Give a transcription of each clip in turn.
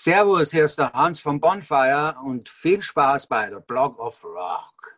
Servus, hier ist der Hans von Bonfire und viel Spaß bei der Blog of Rock.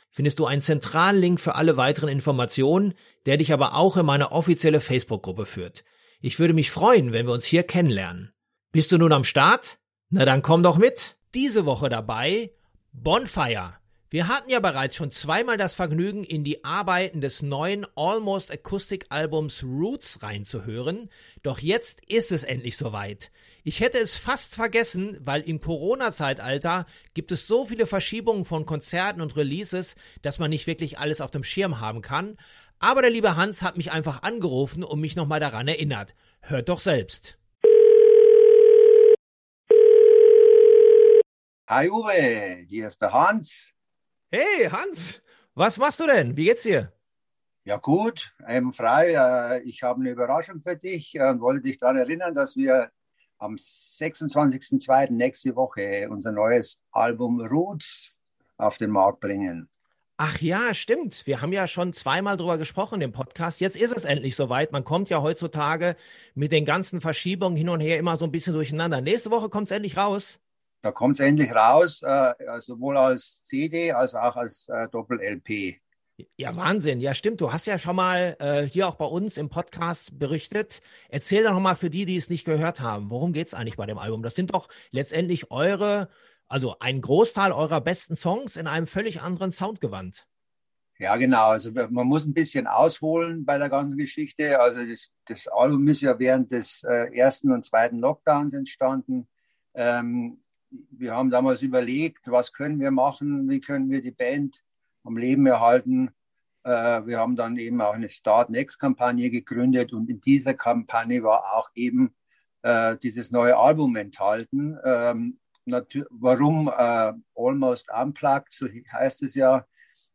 findest du einen zentralen Link für alle weiteren Informationen, der dich aber auch in meine offizielle Facebook-Gruppe führt. Ich würde mich freuen, wenn wir uns hier kennenlernen. Bist du nun am Start? Na dann komm doch mit. Diese Woche dabei Bonfire. Wir hatten ja bereits schon zweimal das Vergnügen, in die Arbeiten des neuen Almost Acoustic Albums Roots reinzuhören, doch jetzt ist es endlich soweit. Ich hätte es fast vergessen, weil im Corona-Zeitalter gibt es so viele Verschiebungen von Konzerten und Releases, dass man nicht wirklich alles auf dem Schirm haben kann. Aber der liebe Hans hat mich einfach angerufen und mich nochmal daran erinnert. Hört doch selbst. Hi Uwe, hier ist der Hans. Hey Hans, was machst du denn? Wie geht's dir? Ja gut, eben frei. Äh, ich habe eine Überraschung für dich und wollte dich daran erinnern, dass wir am 26.02. nächste Woche unser neues Album Roots auf den Markt bringen. Ach ja, stimmt. Wir haben ja schon zweimal drüber gesprochen im Podcast. Jetzt ist es endlich soweit. Man kommt ja heutzutage mit den ganzen Verschiebungen hin und her immer so ein bisschen durcheinander. Nächste Woche kommt es endlich raus. Da kommt es endlich raus, äh, sowohl als CD als auch als äh, Doppel-LP. Ja, Wahnsinn. Ja, stimmt. Du hast ja schon mal äh, hier auch bei uns im Podcast berichtet. Erzähl doch nochmal für die, die es nicht gehört haben, worum geht es eigentlich bei dem Album? Das sind doch letztendlich eure, also ein Großteil eurer besten Songs in einem völlig anderen Soundgewand. Ja, genau. Also man muss ein bisschen ausholen bei der ganzen Geschichte. Also das, das Album ist ja während des äh, ersten und zweiten Lockdowns entstanden. Ähm, wir haben damals überlegt, was können wir machen, wie können wir die Band am Leben erhalten. Äh, wir haben dann eben auch eine Start-Next-Kampagne gegründet und in dieser Kampagne war auch eben äh, dieses neue Album enthalten. Ähm, warum äh, Almost Unplugged, so heißt es ja.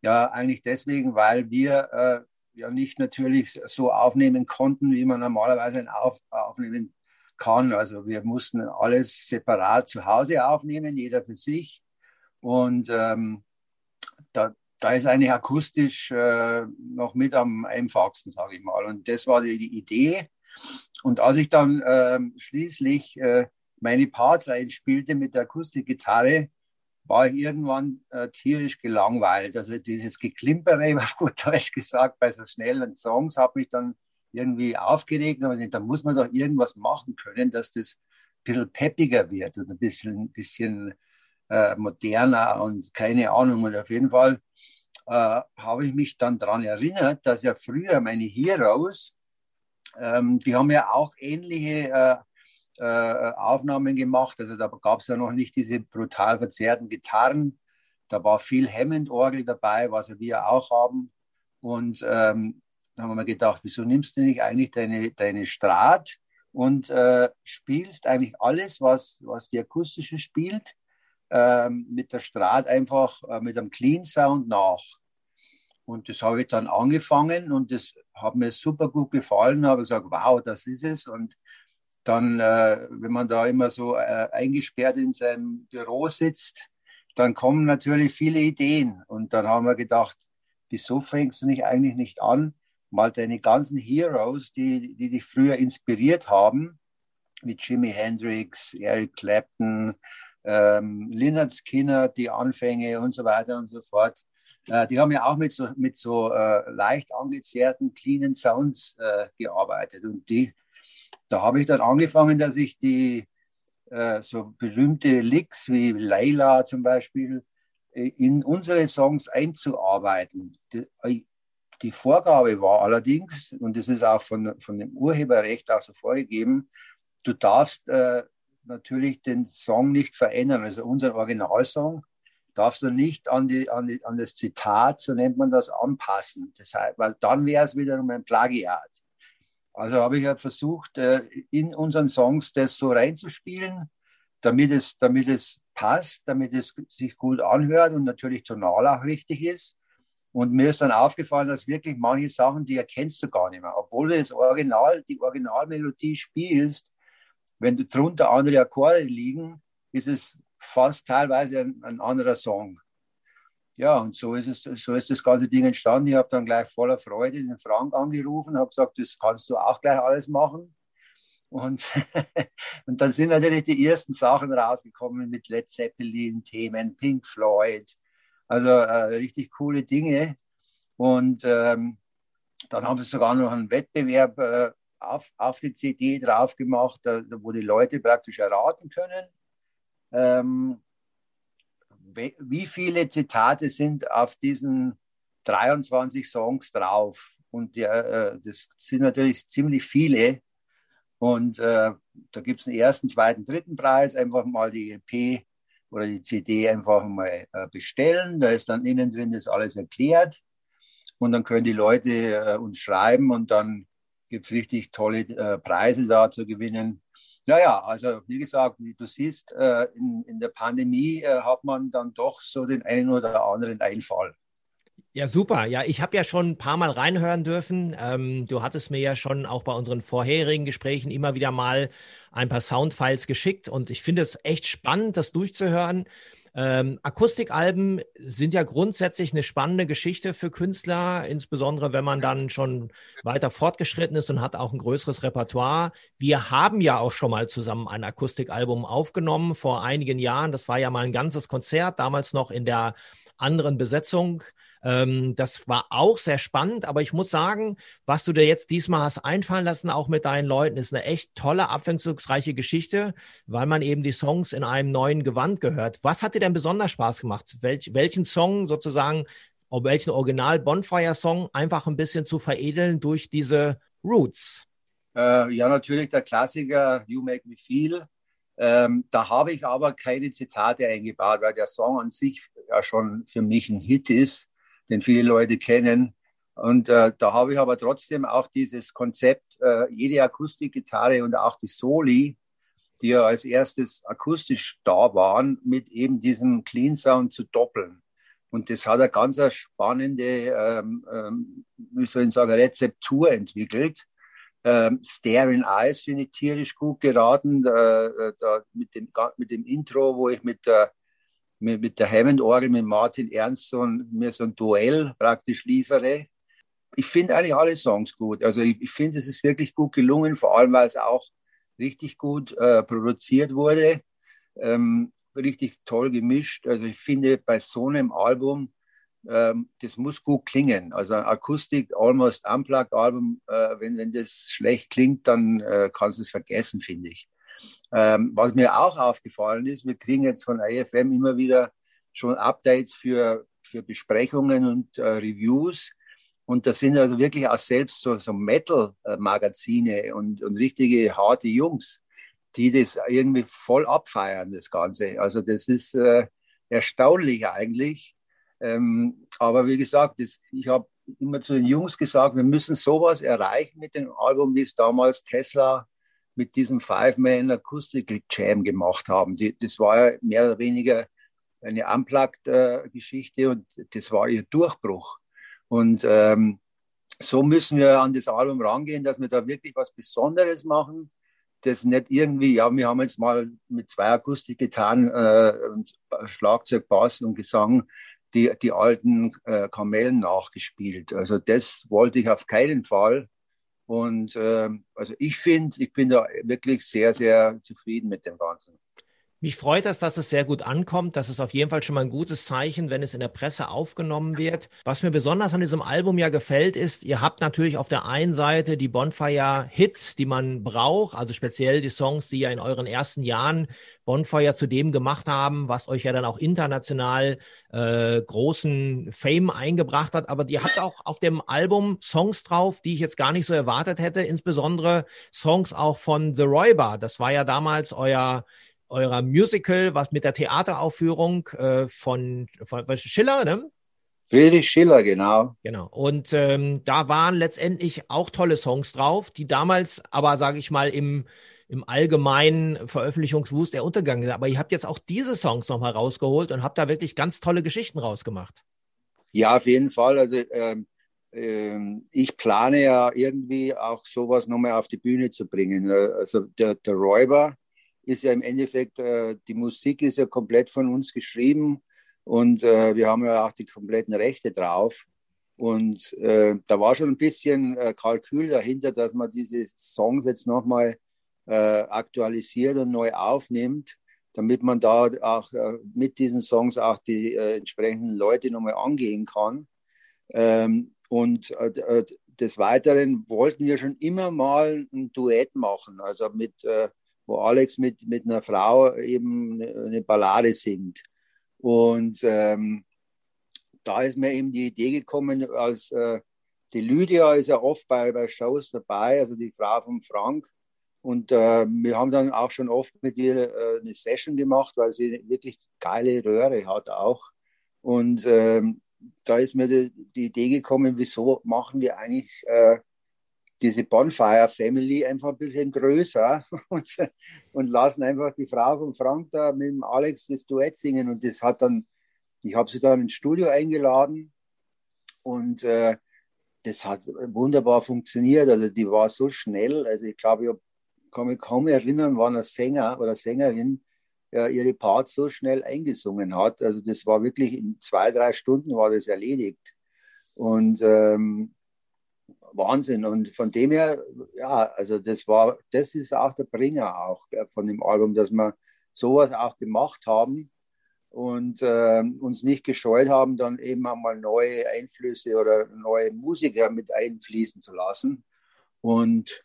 Ja, eigentlich deswegen, weil wir äh, ja nicht natürlich so aufnehmen konnten, wie man normalerweise auf, aufnehmen kann. Also wir mussten alles separat zu Hause aufnehmen, jeder für sich. Und ähm, da, ist eigentlich akustisch äh, noch mit am einfachsten, sage ich mal. Und das war die, die Idee. Und als ich dann äh, schließlich äh, meine Parts einspielte mit der Akustikgitarre, war ich irgendwann äh, tierisch gelangweilt. Also dieses Geklimpere, auf gut Deutsch gesagt, bei so schnellen Songs hat mich dann irgendwie aufgeregt. Aber da muss man doch irgendwas machen können, dass das ein bisschen peppiger wird und ein bisschen, ein bisschen äh, moderner und keine Ahnung. Und auf jeden Fall äh, habe ich mich dann daran erinnert, dass ja früher meine Heroes, ähm, die haben ja auch ähnliche äh, äh, Aufnahmen gemacht. Also da gab es ja noch nicht diese brutal verzerrten Gitarren. Da war viel Hammond-Orgel dabei, was wir auch haben. Und ähm, da haben wir gedacht, wieso nimmst du nicht eigentlich deine, deine Strat und äh, spielst eigentlich alles, was, was die akustische spielt, ähm, mit der Strat einfach äh, mit einem Clean Sound nach. Und das habe ich dann angefangen und das hat mir super gut gefallen. Habe gesagt, wow, das ist es. Und dann, äh, wenn man da immer so äh, eingesperrt in seinem Büro sitzt, dann kommen natürlich viele Ideen. Und dann haben wir gedacht, wieso fängst du nicht eigentlich nicht an, mal deine ganzen Heroes, die, die dich früher inspiriert haben, wie Jimi Hendrix, Eric Clapton, ähm, Leonard Skinner, die Anfänge und so weiter und so fort. Äh, die haben ja auch mit so, mit so äh, leicht angezerrten, cleanen Sounds äh, gearbeitet. Und die, da habe ich dann angefangen, dass ich die äh, so berühmte Licks wie Layla zum Beispiel in unsere Songs einzuarbeiten. Die, die, Vorgabe war allerdings, und das ist auch von, von dem Urheberrecht auch so vorgegeben, du darfst äh, natürlich den Song nicht verändern. Also unser Originalsong darfst du nicht an, die, an, die, an das Zitat, so nennt man das, anpassen. Das heißt, weil dann wäre es wiederum ein Plagiat. Also habe ich halt versucht, äh, in unseren Songs das so reinzuspielen, damit es, damit es passt, damit es sich gut anhört und natürlich tonal auch richtig ist. Und mir ist dann aufgefallen, dass wirklich manche Sachen, die erkennst du gar nicht mehr. Obwohl du das Original, die Originalmelodie spielst, wenn drunter andere Akkorde liegen, ist es fast teilweise ein, ein anderer Song. Ja, und so ist, es, so ist das ganze Ding entstanden. Ich habe dann gleich voller Freude den Frank angerufen, habe gesagt, das kannst du auch gleich alles machen. Und, und dann sind natürlich die ersten Sachen rausgekommen mit Led Zeppelin-Themen, Pink Floyd, also äh, richtig coole Dinge. Und ähm, dann haben wir sogar noch einen Wettbewerb äh, auf, auf die CD drauf gemacht, da, wo die Leute praktisch erraten können, ähm, wie viele Zitate sind auf diesen 23 Songs drauf. Und ja, äh, das sind natürlich ziemlich viele. Und äh, da gibt es einen ersten, zweiten, dritten Preis. Einfach mal die EP oder die CD einfach mal äh, bestellen. Da ist dann innen drin das alles erklärt. Und dann können die Leute äh, uns schreiben und dann gibt es richtig tolle äh, Preise da zu gewinnen. Naja, also wie gesagt, wie du siehst, äh, in, in der Pandemie äh, hat man dann doch so den einen oder anderen Einfall. Ja, super. Ja, ich habe ja schon ein paar Mal reinhören dürfen. Ähm, du hattest mir ja schon auch bei unseren vorherigen Gesprächen immer wieder mal ein paar Soundfiles geschickt und ich finde es echt spannend, das durchzuhören. Ähm, Akustikalben sind ja grundsätzlich eine spannende Geschichte für Künstler, insbesondere wenn man dann schon weiter fortgeschritten ist und hat auch ein größeres Repertoire. Wir haben ja auch schon mal zusammen ein Akustikalbum aufgenommen vor einigen Jahren. Das war ja mal ein ganzes Konzert, damals noch in der anderen Besetzung. Ähm, das war auch sehr spannend, aber ich muss sagen, was du dir jetzt diesmal hast einfallen lassen, auch mit deinen Leuten, ist eine echt tolle, abwechslungsreiche Geschichte, weil man eben die Songs in einem neuen Gewand gehört. Was hat dir denn besonders Spaß gemacht? Welch, welchen Song sozusagen, welchen Original Bonfire-Song einfach ein bisschen zu veredeln durch diese Roots? Äh, ja, natürlich der Klassiker You Make Me Feel. Ähm, da habe ich aber keine Zitate eingebaut, weil der Song an sich ja schon für mich ein Hit ist den viele Leute kennen. Und äh, da habe ich aber trotzdem auch dieses Konzept, äh, jede Akustikgitarre und auch die Soli, die ja als erstes akustisch da waren, mit eben diesem Clean Sound zu doppeln. Und das hat eine ganz spannende, ähm, ähm, wie soll ich sagen, Rezeptur entwickelt. Ähm, Staring Eyes finde ich tierisch gut geraten. Da, äh, da mit, dem, mit dem Intro, wo ich mit der mit, mit der Hammond-Orgel mit Martin Ernst mir so ein Duell praktisch liefere. Ich finde eigentlich alle Songs gut. Also ich, ich finde, es ist wirklich gut gelungen, vor allem weil es auch richtig gut äh, produziert wurde, ähm, richtig toll gemischt. Also ich finde, bei so einem Album, ähm, das muss gut klingen. Also ein Akustik, Almost Unplugged Album, äh, wenn, wenn das schlecht klingt, dann äh, kannst du es vergessen, finde ich. Ähm, was mir auch aufgefallen ist, wir kriegen jetzt von IFM immer wieder schon Updates für, für Besprechungen und äh, Reviews. Und das sind also wirklich auch selbst so, so Metal-Magazine und, und richtige harte Jungs, die das irgendwie voll abfeiern, das Ganze. Also das ist äh, erstaunlich eigentlich. Ähm, aber wie gesagt, das, ich habe immer zu den Jungs gesagt, wir müssen sowas erreichen mit dem Album, wie es damals Tesla mit diesem Five-Man Acoustical Jam gemacht haben. Die, das war ja mehr oder weniger eine Unplugged-Geschichte und das war ihr Durchbruch. Und ähm, so müssen wir an das Album rangehen, dass wir da wirklich was Besonderes machen. Das nicht irgendwie, ja, wir haben jetzt mal mit zwei Akustikgitarren äh, und Schlagzeug, Bass und Gesang die, die alten äh, Kamellen nachgespielt. Also das wollte ich auf keinen Fall. Und äh, also ich finde, ich bin da wirklich sehr, sehr zufrieden mit dem Ganzen. Mich freut es, dass es sehr gut ankommt. Das ist auf jeden Fall schon mal ein gutes Zeichen, wenn es in der Presse aufgenommen wird. Was mir besonders an diesem Album ja gefällt, ist, ihr habt natürlich auf der einen Seite die Bonfire-Hits, die man braucht, also speziell die Songs, die ja in euren ersten Jahren Bonfire zu dem gemacht haben, was euch ja dann auch international äh, großen Fame eingebracht hat. Aber ihr habt auch auf dem Album Songs drauf, die ich jetzt gar nicht so erwartet hätte, insbesondere Songs auch von The Räuber. Das war ja damals euer eurer Musical, was mit der Theateraufführung äh, von, von, von Schiller, ne? Friedrich Schiller, genau. Genau. Und ähm, da waren letztendlich auch tolle Songs drauf, die damals aber, sage ich mal, im, im allgemeinen Veröffentlichungswust der Untergang sind. Aber ihr habt jetzt auch diese Songs nochmal rausgeholt und habt da wirklich ganz tolle Geschichten rausgemacht. Ja, auf jeden Fall. Also ähm, ähm, ich plane ja irgendwie auch sowas nochmal auf die Bühne zu bringen. Äh, also der, der Räuber ist ja im Endeffekt, äh, die Musik ist ja komplett von uns geschrieben und äh, wir haben ja auch die kompletten Rechte drauf. Und äh, da war schon ein bisschen äh, Kalkül dahinter, dass man diese Songs jetzt nochmal äh, aktualisiert und neu aufnimmt, damit man da auch äh, mit diesen Songs auch die entsprechenden Leute nochmal angehen kann. Ähm, und des Weiteren wollten wir schon immer mal ein Duett machen, also mit wo Alex mit, mit einer Frau eben eine Ballade singt. Und ähm, da ist mir eben die Idee gekommen, als äh, die Lydia ist ja oft bei, bei Shows dabei, also die Frau von Frank. Und äh, wir haben dann auch schon oft mit ihr äh, eine Session gemacht, weil sie wirklich geile Röhre hat auch. Und ähm, da ist mir die, die, Idee gekommen, wieso machen wir eigentlich äh, diese Bonfire Family einfach ein bisschen größer und, und lassen einfach die Frau von Frank da mit dem Alex das Duett singen. Und das hat dann, ich habe sie dann ins Studio eingeladen und äh, das hat wunderbar funktioniert. Also die war so schnell. Also ich glaube, ich kann mich kaum erinnern, wann ein Sänger oder Sängerin äh, ihre Parts so schnell eingesungen hat. Also das war wirklich in zwei, drei Stunden war das erledigt. Und ähm, Wahnsinn. Und von dem her, ja, also das war, das ist auch der Bringer auch von dem Album, dass wir sowas auch gemacht haben und äh, uns nicht gescheut haben, dann eben einmal neue Einflüsse oder neue Musiker mit einfließen zu lassen. Und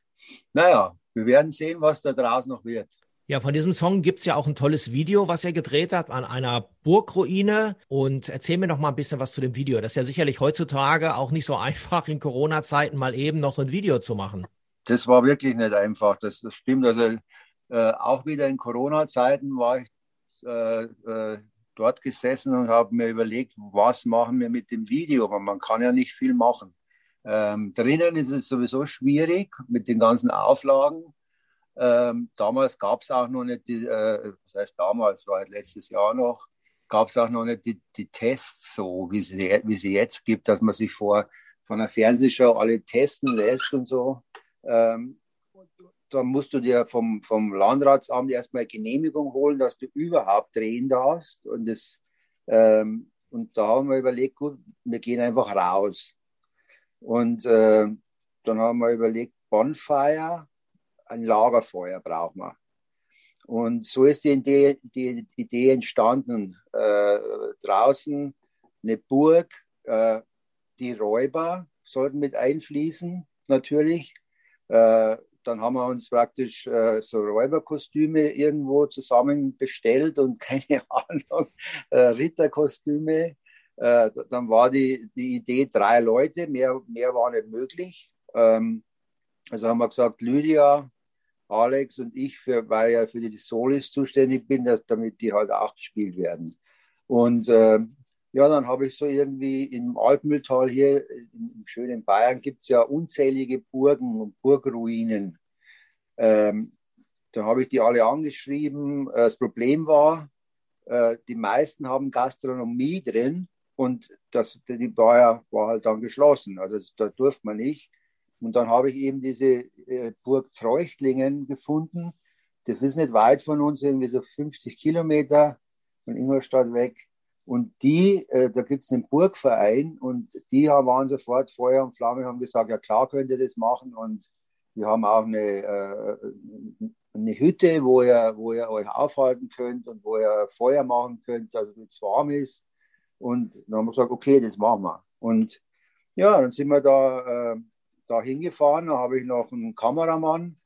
naja, wir werden sehen, was da draus noch wird. Ja, von diesem Song gibt es ja auch ein tolles Video, was er gedreht hat an einer Burgruine. Und erzähl mir noch mal ein bisschen was zu dem Video. Das ist ja sicherlich heutzutage auch nicht so einfach, in Corona-Zeiten mal eben noch so ein Video zu machen. Das war wirklich nicht einfach. Das, das stimmt. Also äh, auch wieder in Corona-Zeiten war ich äh, äh, dort gesessen und habe mir überlegt, was machen wir mit dem Video? Aber man kann ja nicht viel machen. Ähm, drinnen ist es sowieso schwierig mit den ganzen Auflagen. Ähm, damals gab es auch noch nicht, die, äh, was heißt damals, war halt letztes Jahr noch, gab es auch noch nicht die, die Tests so, wie sie, wie sie jetzt gibt, dass man sich vor von einer Fernsehshow alle testen lässt und so. Ähm, dann musst du dir vom, vom Landratsamt erstmal Genehmigung holen, dass du überhaupt drehen darfst. Und, das, ähm, und da haben wir überlegt, gut, wir gehen einfach raus. Und äh, dann haben wir überlegt, Bonfire, ein Lagerfeuer braucht man. Und so ist die Idee, die Idee entstanden. Äh, draußen eine Burg, äh, die Räuber sollten mit einfließen, natürlich. Äh, dann haben wir uns praktisch äh, so Räuberkostüme irgendwo zusammen bestellt und keine Ahnung, äh, Ritterkostüme. Äh, dann war die, die Idee drei Leute, mehr, mehr war nicht möglich. Ähm, also haben wir gesagt, Lydia, Alex und ich, für, weil ja für die Solis zuständig bin, dass, damit die halt auch gespielt werden. Und äh, ja, dann habe ich so irgendwie im Alpmühltal hier im schönen Bayern gibt es ja unzählige Burgen und Burgruinen. Ähm, da habe ich die alle angeschrieben. Das Problem war, äh, die meisten haben Gastronomie drin und das, die war, ja, war halt dann geschlossen. Also da durfte man nicht. Und dann habe ich eben diese äh, Burg Treuchtlingen gefunden. Das ist nicht weit von uns, irgendwie so 50 Kilometer von Ingolstadt weg. Und die, äh, da gibt es einen Burgverein und die waren sofort Feuer und Flamme, haben gesagt, ja klar könnt ihr das machen. Und wir haben auch eine, äh, eine Hütte, wo ihr, wo ihr euch aufhalten könnt und wo ihr Feuer machen könnt, also es warm ist. Und dann haben wir gesagt, okay, das machen wir. Und ja, dann sind wir da, da hingefahren. Da habe ich noch einen Kameramann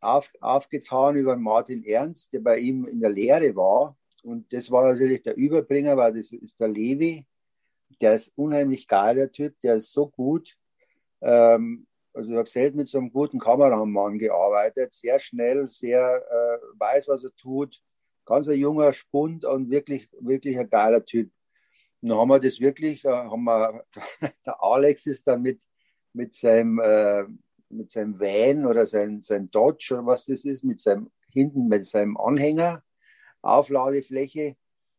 auf, aufgetan über Martin Ernst, der bei ihm in der Lehre war. Und das war natürlich der Überbringer, weil das ist der Levi. Der ist unheimlich geil, der Typ, der ist so gut. Ähm, also ich habe selten mit so einem guten Kameramann gearbeitet, sehr schnell, sehr äh, weiß, was er tut. Ganz ein junger Spund und wirklich, wirklich ein geiler Typ. Und dann haben wir das wirklich, äh, haben wir, der Alex ist dann mit, mit seinem, äh, mit seinem Van oder sein, sein Dodge oder was das ist, mit seinem, hinten mit seinem Anhänger, Aufladefläche,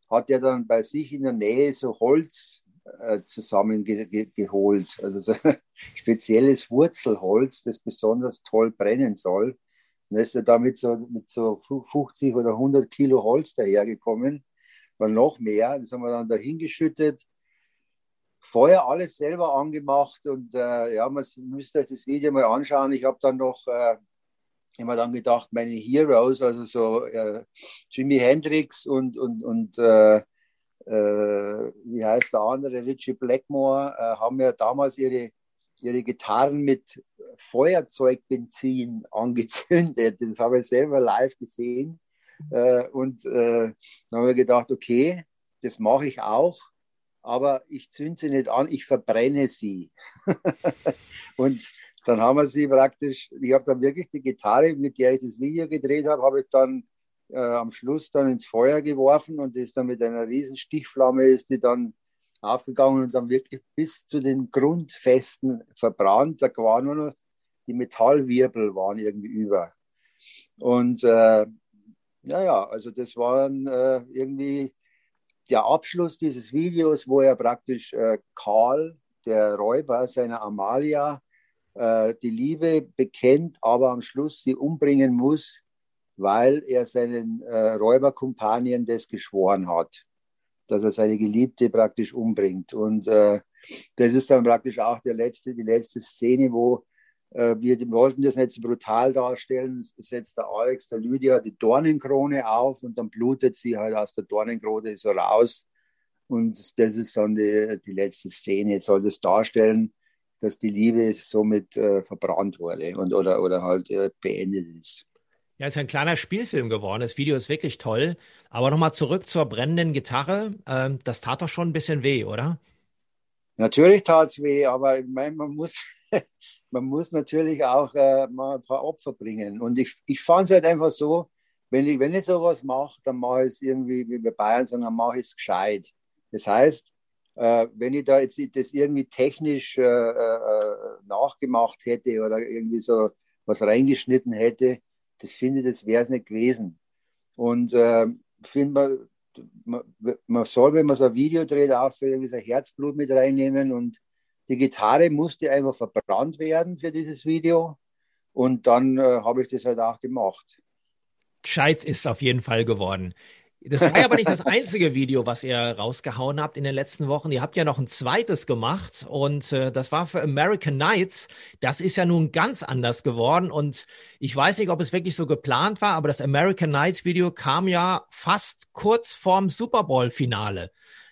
hat er dann bei sich in der Nähe so Holz äh, zusammengeholt. Also so spezielles Wurzelholz, das besonders toll brennen soll. Und ist er damit so, mit so 50 oder 100 Kilo Holz dahergekommen war noch mehr. Das haben wir dann da Feuer alles selber angemacht und äh, ja, man müsst euch das Video mal anschauen. Ich habe dann noch äh, immer dann gedacht, meine Heroes, also so äh, Jimi Hendrix und, und, und äh, äh, wie heißt der andere, Richie Blackmore, äh, haben ja damals ihre, ihre Gitarren mit Feuerzeugbenzin angezündet. Das habe ich selber live gesehen. Äh, und dann haben wir gedacht, okay, das mache ich auch, aber ich zünde sie nicht an, ich verbrenne sie. und dann haben wir sie praktisch, ich habe dann wirklich die Gitarre, mit der ich das Video gedreht habe, habe ich dann äh, am Schluss dann ins Feuer geworfen und ist dann mit einer riesen Stichflamme ist die dann aufgegangen und dann wirklich bis zu den Grundfesten verbrannt. Da waren nur noch die Metallwirbel waren irgendwie über. Und äh, ja, ja, also das war äh, irgendwie der Abschluss dieses Videos, wo er praktisch äh, Karl, der Räuber seiner Amalia, äh, die Liebe bekennt, aber am Schluss sie umbringen muss, weil er seinen äh, Räuberkumpanien das geschworen hat, dass er seine Geliebte praktisch umbringt. Und äh, das ist dann praktisch auch der letzte, die letzte Szene, wo wir wollten das nicht so brutal darstellen. Es setzt der Alex, der Lydia die Dornenkrone auf und dann blutet sie halt aus der Dornenkrone so raus. Und das ist dann die, die letzte Szene. Jetzt soll das darstellen, dass die Liebe somit äh, verbrannt wurde und, oder, oder halt äh, beendet ist. Ja, ist ein kleiner Spielfilm geworden. Das Video ist wirklich toll. Aber nochmal zurück zur brennenden Gitarre. Ähm, das tat doch schon ein bisschen weh, oder? Natürlich tat es weh, aber ich meine, man muss, man muss natürlich auch äh, mal ein paar Opfer bringen. Und ich, ich fand es halt einfach so, wenn ich, wenn ich sowas mache, dann mache ich es irgendwie, wie wir Bayern sagen, dann mache ich es gescheit. Das heißt, äh, wenn ich da jetzt das irgendwie technisch äh, äh, nachgemacht hätte oder irgendwie so was reingeschnitten hätte, das finde ich, das wäre es nicht gewesen. Und äh, finde man, man, man soll, wenn man so ein Video dreht, auch so irgendwie so Herzblut mit reinnehmen und die Gitarre musste einfach verbrannt werden für dieses Video. Und dann äh, habe ich das halt auch gemacht. Gescheit ist auf jeden Fall geworden. Das war aber nicht das einzige Video, was ihr rausgehauen habt in den letzten Wochen. Ihr habt ja noch ein zweites gemacht und äh, das war für American Nights. Das ist ja nun ganz anders geworden und ich weiß nicht, ob es wirklich so geplant war, aber das American Nights Video kam ja fast kurz vorm Super Bowl Finale.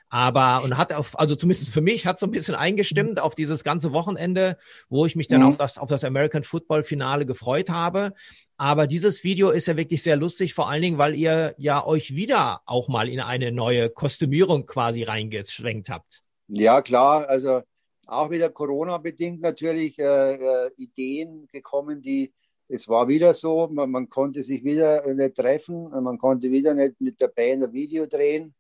Aber und hat auf, also zumindest für mich hat so ein bisschen eingestimmt auf dieses ganze Wochenende, wo ich mich dann mhm. auf das, auf das American Football Finale gefreut habe. Aber dieses Video ist ja wirklich sehr lustig, vor allen Dingen, weil ihr ja euch wieder auch mal in eine neue Kostümierung quasi reingeschwenkt habt. Ja, klar. Also auch wieder Corona-bedingt natürlich äh, äh, Ideen gekommen, die es war wieder so, man, man, konnte sich wieder nicht treffen, man konnte wieder nicht mit der Band ein Video drehen.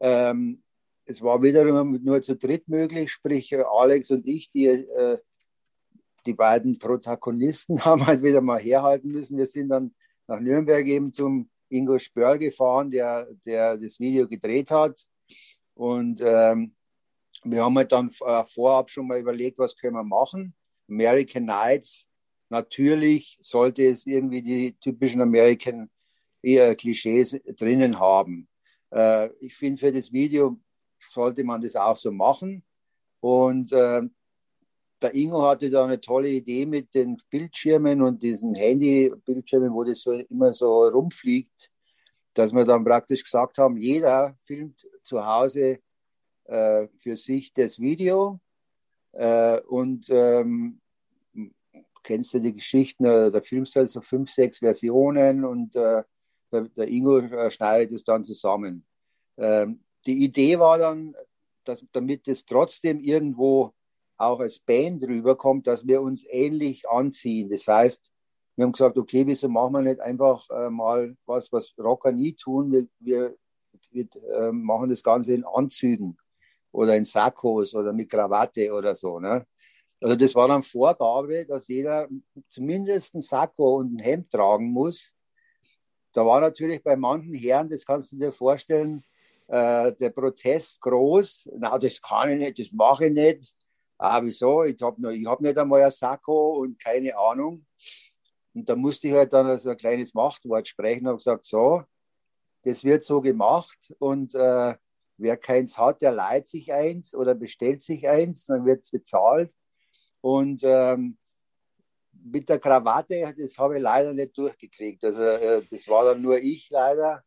Ähm, es war wiederum nur zu dritt möglich, sprich äh, Alex und ich, die, äh, die beiden Protagonisten haben halt wieder mal herhalten müssen. Wir sind dann nach Nürnberg eben zum Ingo Spörl gefahren, der, der das Video gedreht hat. Und ähm, wir haben halt dann äh, vorab schon mal überlegt, was können wir machen. American Nights, natürlich sollte es irgendwie die typischen American äh, Klischees drinnen haben. Äh, ich finde für das Video sollte man das auch so machen. Und äh, der Ingo hatte da eine tolle Idee mit den Bildschirmen und diesen Handy-Bildschirmen, wo das so immer so rumfliegt, dass wir dann praktisch gesagt haben, jeder filmt zu Hause äh, für sich das Video äh, und ähm, kennst du die Geschichten, äh, da filmst du halt so fünf, sechs Versionen und äh, der, der, Ingo äh, schneidet es dann zusammen. Ähm, die Idee war dann, dass damit es trotzdem irgendwo auch als Band rüberkommt, dass wir uns ähnlich anziehen. Das heißt, wir haben gesagt, okay, wieso machen wir nicht einfach äh, mal was, was Rocker nie tun? Wir, wir, wir äh, machen das Ganze in Anzügen oder in Sakkos oder mit Krawatte oder so. Ne? Also das war dann Vorgabe, dass jeder zumindest ein Sakko und ein Hemd tragen muss. Da war natürlich bei manchen Herren, das kannst du dir vorstellen, äh, der Protest groß. Na, das kann ich nicht, das mache ich nicht. Ah, wieso? Ich habe hab nicht einmal ein Sakko und keine Ahnung. Und da musste ich halt dann so ein kleines Machtwort sprechen und gesagt, so, das wird so gemacht und äh, wer keins hat, der leiht sich eins oder bestellt sich eins, dann wird es bezahlt. Und ähm, mit der Krawatte, das habe ich leider nicht durchgekriegt. Also äh, das war dann nur ich leider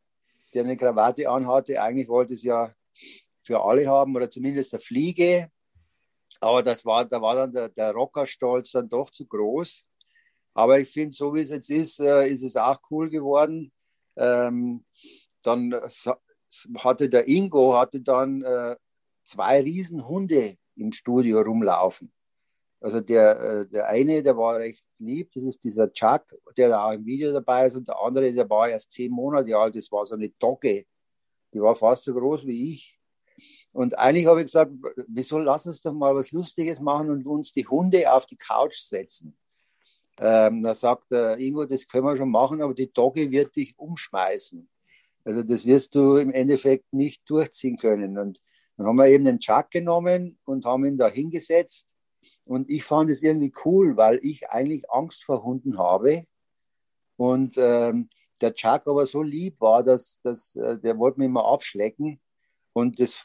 der eine Krawatte anhatte. Eigentlich wollte es ja für alle haben oder zumindest der Fliege. Aber das war, da war dann der, der Rockerstolz dann doch zu groß. Aber ich finde, so wie es jetzt ist, äh, ist es auch cool geworden. Ähm, dann hatte der Ingo hatte dann äh, zwei Riesenhunde im Studio rumlaufen. Also der, äh, der eine, der war recht lieb, das ist dieser Chuck, der da auch im Video dabei ist, und der andere, der war erst zehn Monate alt, das war so eine Dogge, die war fast so groß wie ich. Und eigentlich habe ich gesagt, wieso lass uns doch mal was Lustiges machen und uns die Hunde auf die Couch setzen. Ähm, da sagt der Ingo, das können wir schon machen, aber die Dogge wird dich umschmeißen. Also das wirst du im Endeffekt nicht durchziehen können. Und dann haben wir eben den Chuck genommen und haben ihn da hingesetzt und ich fand es irgendwie cool, weil ich eigentlich Angst vor Hunden habe. Und ähm, der Chuck aber so lieb war, dass, dass äh, der wollte mich immer abschlecken. Und das,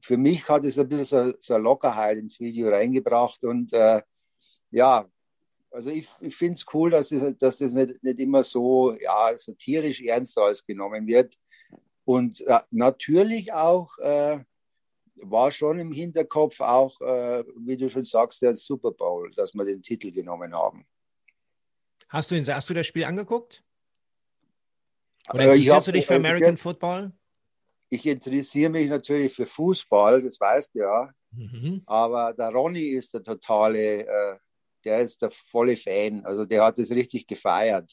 für mich hat es ein bisschen so, so eine Lockerheit ins Video reingebracht. Und äh, ja, also ich, ich finde es cool, dass, es, dass das nicht, nicht immer so, ja, so tierisch ernst alles genommen wird. Und äh, natürlich auch äh, war schon im Hinterkopf auch, äh, wie du schon sagst, der Super Bowl, dass wir den Titel genommen haben. Hast du, ihn, hast du das Spiel angeguckt? Oder äh, interessierst du dich für äh, American ich, Football? Ich interessiere mich natürlich für Fußball, das weißt du ja. Mhm. Aber der Ronny ist der totale, äh, der ist der volle Fan. Also der hat es richtig gefeiert.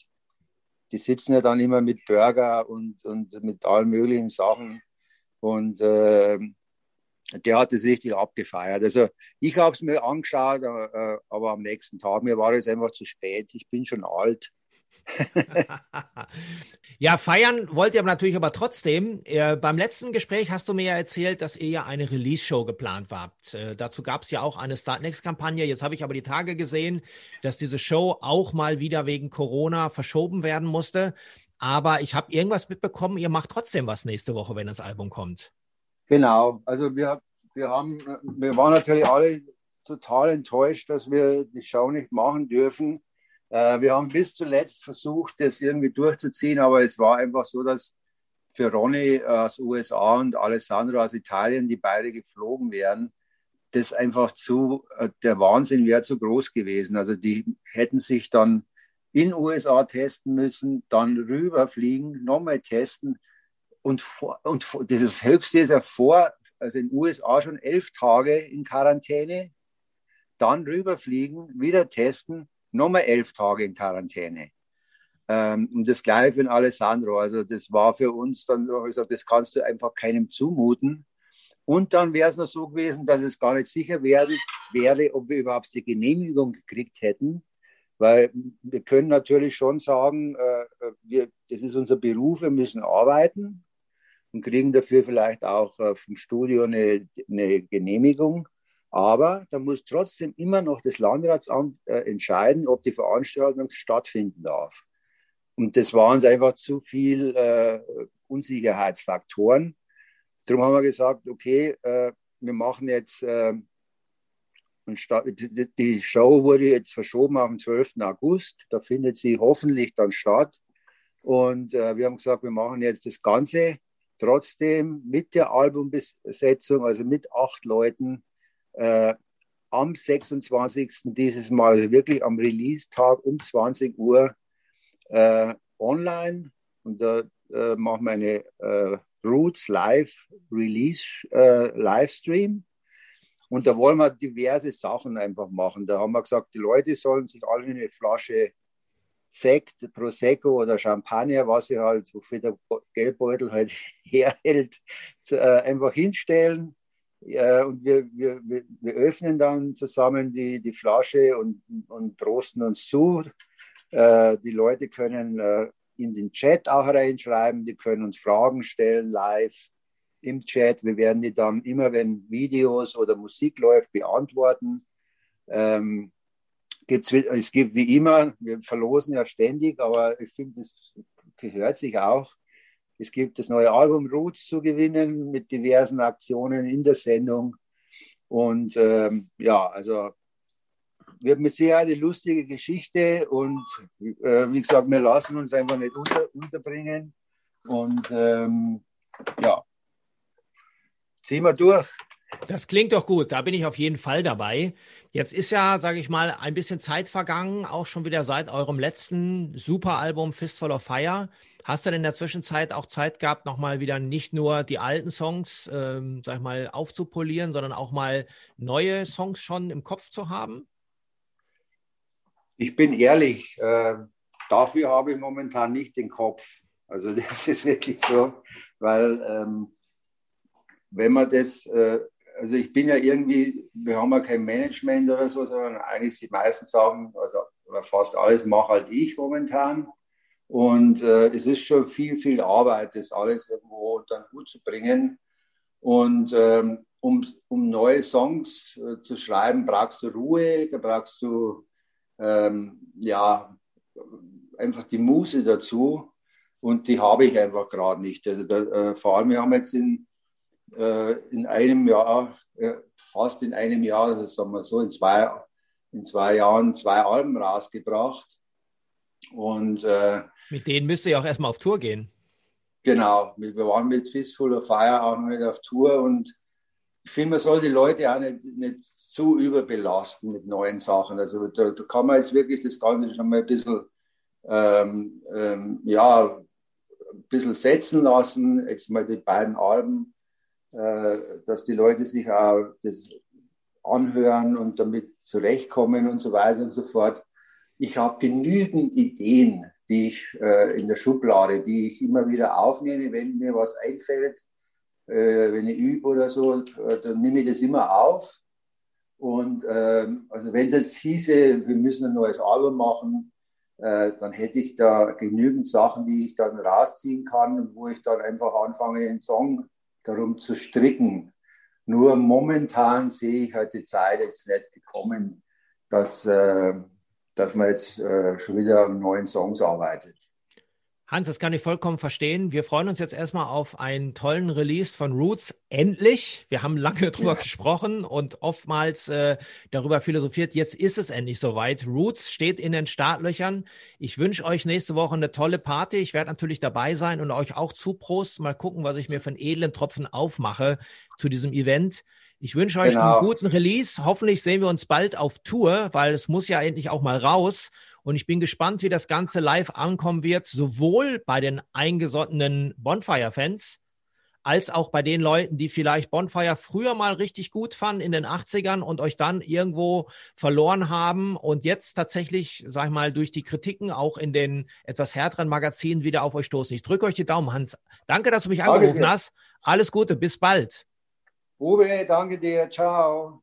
Die sitzen ja dann immer mit Burger und, und mit allen möglichen Sachen. Und äh, der hat es richtig abgefeiert. Also ich habe es mir angeschaut, äh, aber am nächsten Tag, mir war es einfach zu spät. Ich bin schon alt. ja, feiern wollt ihr natürlich aber trotzdem. Äh, beim letzten Gespräch hast du mir ja erzählt, dass ihr ja eine Release-Show geplant habt. Äh, dazu gab es ja auch eine Startnext-Kampagne. Jetzt habe ich aber die Tage gesehen, dass diese Show auch mal wieder wegen Corona verschoben werden musste. Aber ich habe irgendwas mitbekommen, ihr macht trotzdem was nächste Woche, wenn das Album kommt. Genau, also wir, wir, haben, wir waren natürlich alle total enttäuscht, dass wir die Show nicht machen dürfen. Äh, wir haben bis zuletzt versucht, das irgendwie durchzuziehen, aber es war einfach so, dass für Ronny aus USA und Alessandro aus Italien, die beide geflogen wären, das einfach zu, äh, der Wahnsinn wäre zu groß gewesen. Also die hätten sich dann in USA testen müssen, dann rüberfliegen, nochmal testen und, vor, und vor, das Höchste ist ja vor, also in den USA schon elf Tage in Quarantäne, dann rüberfliegen, wieder testen, nochmal elf Tage in Quarantäne. Ähm, und das gleiche für den Alessandro. Also das war für uns dann, also das kannst du einfach keinem zumuten. Und dann wäre es noch so gewesen, dass es gar nicht sicher wäre, wäre, ob wir überhaupt die Genehmigung gekriegt hätten. Weil wir können natürlich schon sagen, äh, wir, das ist unser Beruf, wir müssen arbeiten und kriegen dafür vielleicht auch äh, vom Studio eine, eine Genehmigung. Aber da muss trotzdem immer noch das Landratsamt äh, entscheiden, ob die Veranstaltung stattfinden darf. Und das waren einfach zu viel äh, Unsicherheitsfaktoren. Darum haben wir gesagt, okay, äh, wir machen jetzt die Show wurde jetzt verschoben auf den 12. August. Da findet sie hoffentlich dann statt. Und wir haben gesagt, wir machen jetzt das Ganze trotzdem mit der Albumbesetzung, also mit acht Leuten, äh, am 26. dieses Mal wirklich am Release-Tag um 20 Uhr äh, online. Und da äh, machen wir eine äh, Roots Live Release äh, Livestream. Und da wollen wir diverse Sachen einfach machen. Da haben wir gesagt, die Leute sollen sich alle eine Flasche Sekt, Prosecco oder Champagner, was sie halt, wofür der Geldbeutel halt herhält, äh, einfach hinstellen. Ja, und wir, wir, wir öffnen dann zusammen die, die Flasche und, und prosten uns zu. Äh, die Leute können äh, in den Chat auch reinschreiben, die können uns Fragen stellen live im Chat. Wir werden die dann immer, wenn Videos oder Musik läuft, beantworten. Ähm, gibt's, es gibt wie immer, wir verlosen ja ständig, aber ich finde, es gehört sich auch. Es gibt das neue Album Roots zu gewinnen mit diversen Aktionen in der Sendung. Und ähm, ja, also wird mit sehr eine lustige Geschichte und äh, wie gesagt, wir lassen uns einfach nicht unter, unterbringen. Und ähm, ja, ziehen wir durch. Das klingt doch gut, da bin ich auf jeden Fall dabei. Jetzt ist ja, sage ich mal, ein bisschen Zeit vergangen, auch schon wieder seit eurem letzten Superalbum Fistful of Fire. Hast du denn in der Zwischenzeit auch Zeit gehabt, nochmal wieder nicht nur die alten Songs, ähm, sag ich mal, aufzupolieren, sondern auch mal neue Songs schon im Kopf zu haben? Ich bin ehrlich, äh, dafür habe ich momentan nicht den Kopf. Also das ist wirklich so, weil ähm, wenn man das, äh, also ich bin ja irgendwie, wir haben ja kein Management oder so, sondern eigentlich die meisten Sachen, also oder fast alles mache halt ich momentan. Und äh, es ist schon viel, viel Arbeit, das alles irgendwo unter den Hut zu bringen. Und ähm, um, um neue Songs äh, zu schreiben, brauchst du Ruhe, da brauchst du ähm, ja einfach die Muse dazu. Und die habe ich einfach gerade nicht. Also da, äh, vor allem, wir haben jetzt in, in einem Jahr, äh, fast in einem Jahr, also sagen wir so, in zwei, in zwei Jahren zwei Alben rausgebracht. Und äh, mit denen müsst ihr ja auch erstmal auf Tour gehen. Genau, wir waren mit Fistful of Fire auch noch nicht auf Tour und ich finde, man soll die Leute auch nicht, nicht zu überbelasten mit neuen Sachen. Also da, da, kann man jetzt wirklich das Ganze schon mal ein bisschen, ähm, ähm, ja, ein bisschen setzen lassen. Jetzt mal die beiden Alben, äh, dass die Leute sich auch das anhören und damit zurechtkommen und so weiter und so fort. Ich habe genügend Ideen, die ich äh, in der Schublade, die ich immer wieder aufnehme, wenn mir was einfällt, äh, wenn ich übe oder so, äh, dann nehme ich das immer auf. Und äh, also wenn es jetzt hieße, wir müssen ein neues Album machen, äh, dann hätte ich da genügend Sachen, die ich dann rausziehen kann und wo ich dann einfach anfange, einen Song darum zu stricken. Nur momentan sehe ich halt die Zeit jetzt nicht gekommen, dass äh, dass man jetzt äh, schon wieder an neuen Songs arbeitet. Hans, das kann ich vollkommen verstehen. Wir freuen uns jetzt erstmal auf einen tollen Release von Roots. Endlich. Wir haben lange drüber ja. gesprochen und oftmals äh, darüber philosophiert. Jetzt ist es endlich soweit. Roots steht in den Startlöchern. Ich wünsche euch nächste Woche eine tolle Party. Ich werde natürlich dabei sein und euch auch zuprosten. Mal gucken, was ich mir für einen edlen Tropfen aufmache zu diesem Event. Ich wünsche euch genau. einen guten Release. Hoffentlich sehen wir uns bald auf Tour, weil es muss ja endlich auch mal raus. Und ich bin gespannt, wie das Ganze live ankommen wird, sowohl bei den eingesottenen Bonfire-Fans, als auch bei den Leuten, die vielleicht Bonfire früher mal richtig gut fanden in den 80ern und euch dann irgendwo verloren haben und jetzt tatsächlich, sag ich mal, durch die Kritiken auch in den etwas härteren Magazinen wieder auf euch stoßen. Ich drücke euch die Daumen, Hans. Danke, dass du mich angerufen hast. Alles Gute, bis bald. Uwe, danke dir. Ciao.